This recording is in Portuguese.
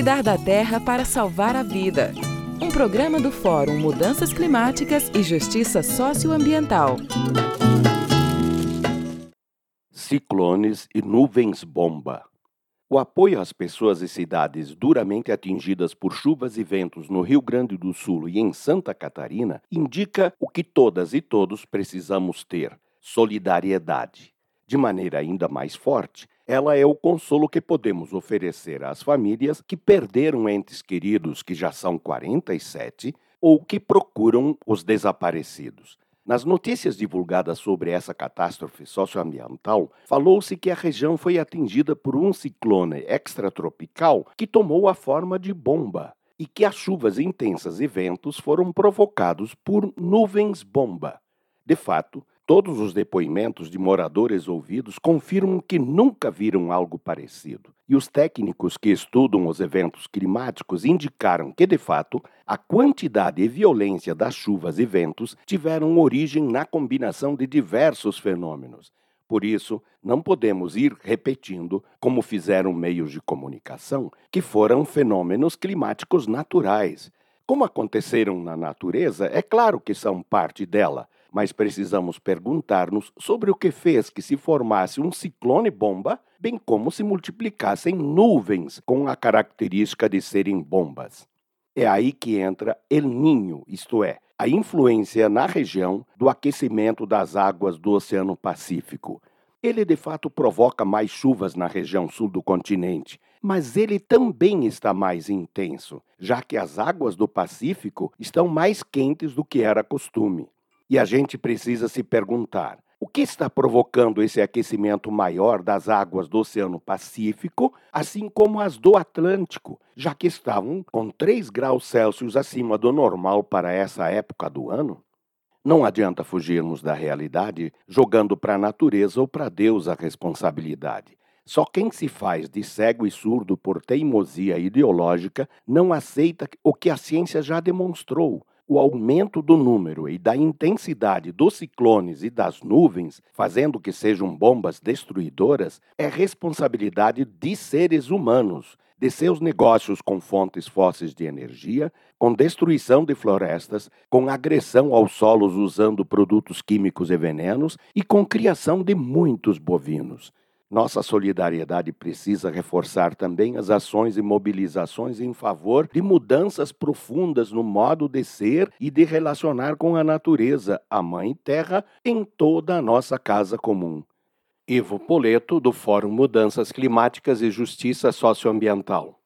Cuidar da terra para salvar a vida. Um programa do Fórum Mudanças Climáticas e Justiça Socioambiental. Ciclones e nuvens bomba. O apoio às pessoas e cidades duramente atingidas por chuvas e ventos no Rio Grande do Sul e em Santa Catarina indica o que todas e todos precisamos ter: solidariedade. De maneira ainda mais forte, ela é o consolo que podemos oferecer às famílias que perderam entes queridos, que já são 47, ou que procuram os desaparecidos. Nas notícias divulgadas sobre essa catástrofe socioambiental, falou-se que a região foi atingida por um ciclone extratropical que tomou a forma de bomba e que as chuvas intensas e ventos foram provocados por nuvens-bomba. De fato, Todos os depoimentos de moradores ouvidos confirmam que nunca viram algo parecido. E os técnicos que estudam os eventos climáticos indicaram que, de fato, a quantidade e violência das chuvas e ventos tiveram origem na combinação de diversos fenômenos. Por isso, não podemos ir repetindo, como fizeram meios de comunicação, que foram fenômenos climáticos naturais. Como aconteceram na natureza, é claro que são parte dela mas precisamos perguntar-nos sobre o que fez que se formasse um ciclone bomba, bem como se multiplicassem nuvens com a característica de serem bombas. É aí que entra El Ninho, isto é, a influência na região do aquecimento das águas do Oceano Pacífico. Ele de fato provoca mais chuvas na região sul do continente, mas ele também está mais intenso, já que as águas do Pacífico estão mais quentes do que era costume. E a gente precisa se perguntar: o que está provocando esse aquecimento maior das águas do Oceano Pacífico, assim como as do Atlântico, já que estavam com 3 graus Celsius acima do normal para essa época do ano? Não adianta fugirmos da realidade jogando para a natureza ou para Deus a responsabilidade. Só quem se faz de cego e surdo por teimosia ideológica não aceita o que a ciência já demonstrou, o aumento do número e da intensidade dos ciclones e das nuvens, fazendo que sejam bombas destruidoras, é responsabilidade de seres humanos, de seus negócios com fontes fósseis de energia, com destruição de florestas, com agressão aos solos usando produtos químicos e venenos e com criação de muitos bovinos. Nossa solidariedade precisa reforçar também as ações e mobilizações em favor de mudanças profundas no modo de ser e de relacionar com a natureza, a Mãe Terra, em toda a nossa casa comum. Ivo Poleto, do Fórum Mudanças Climáticas e Justiça Socioambiental.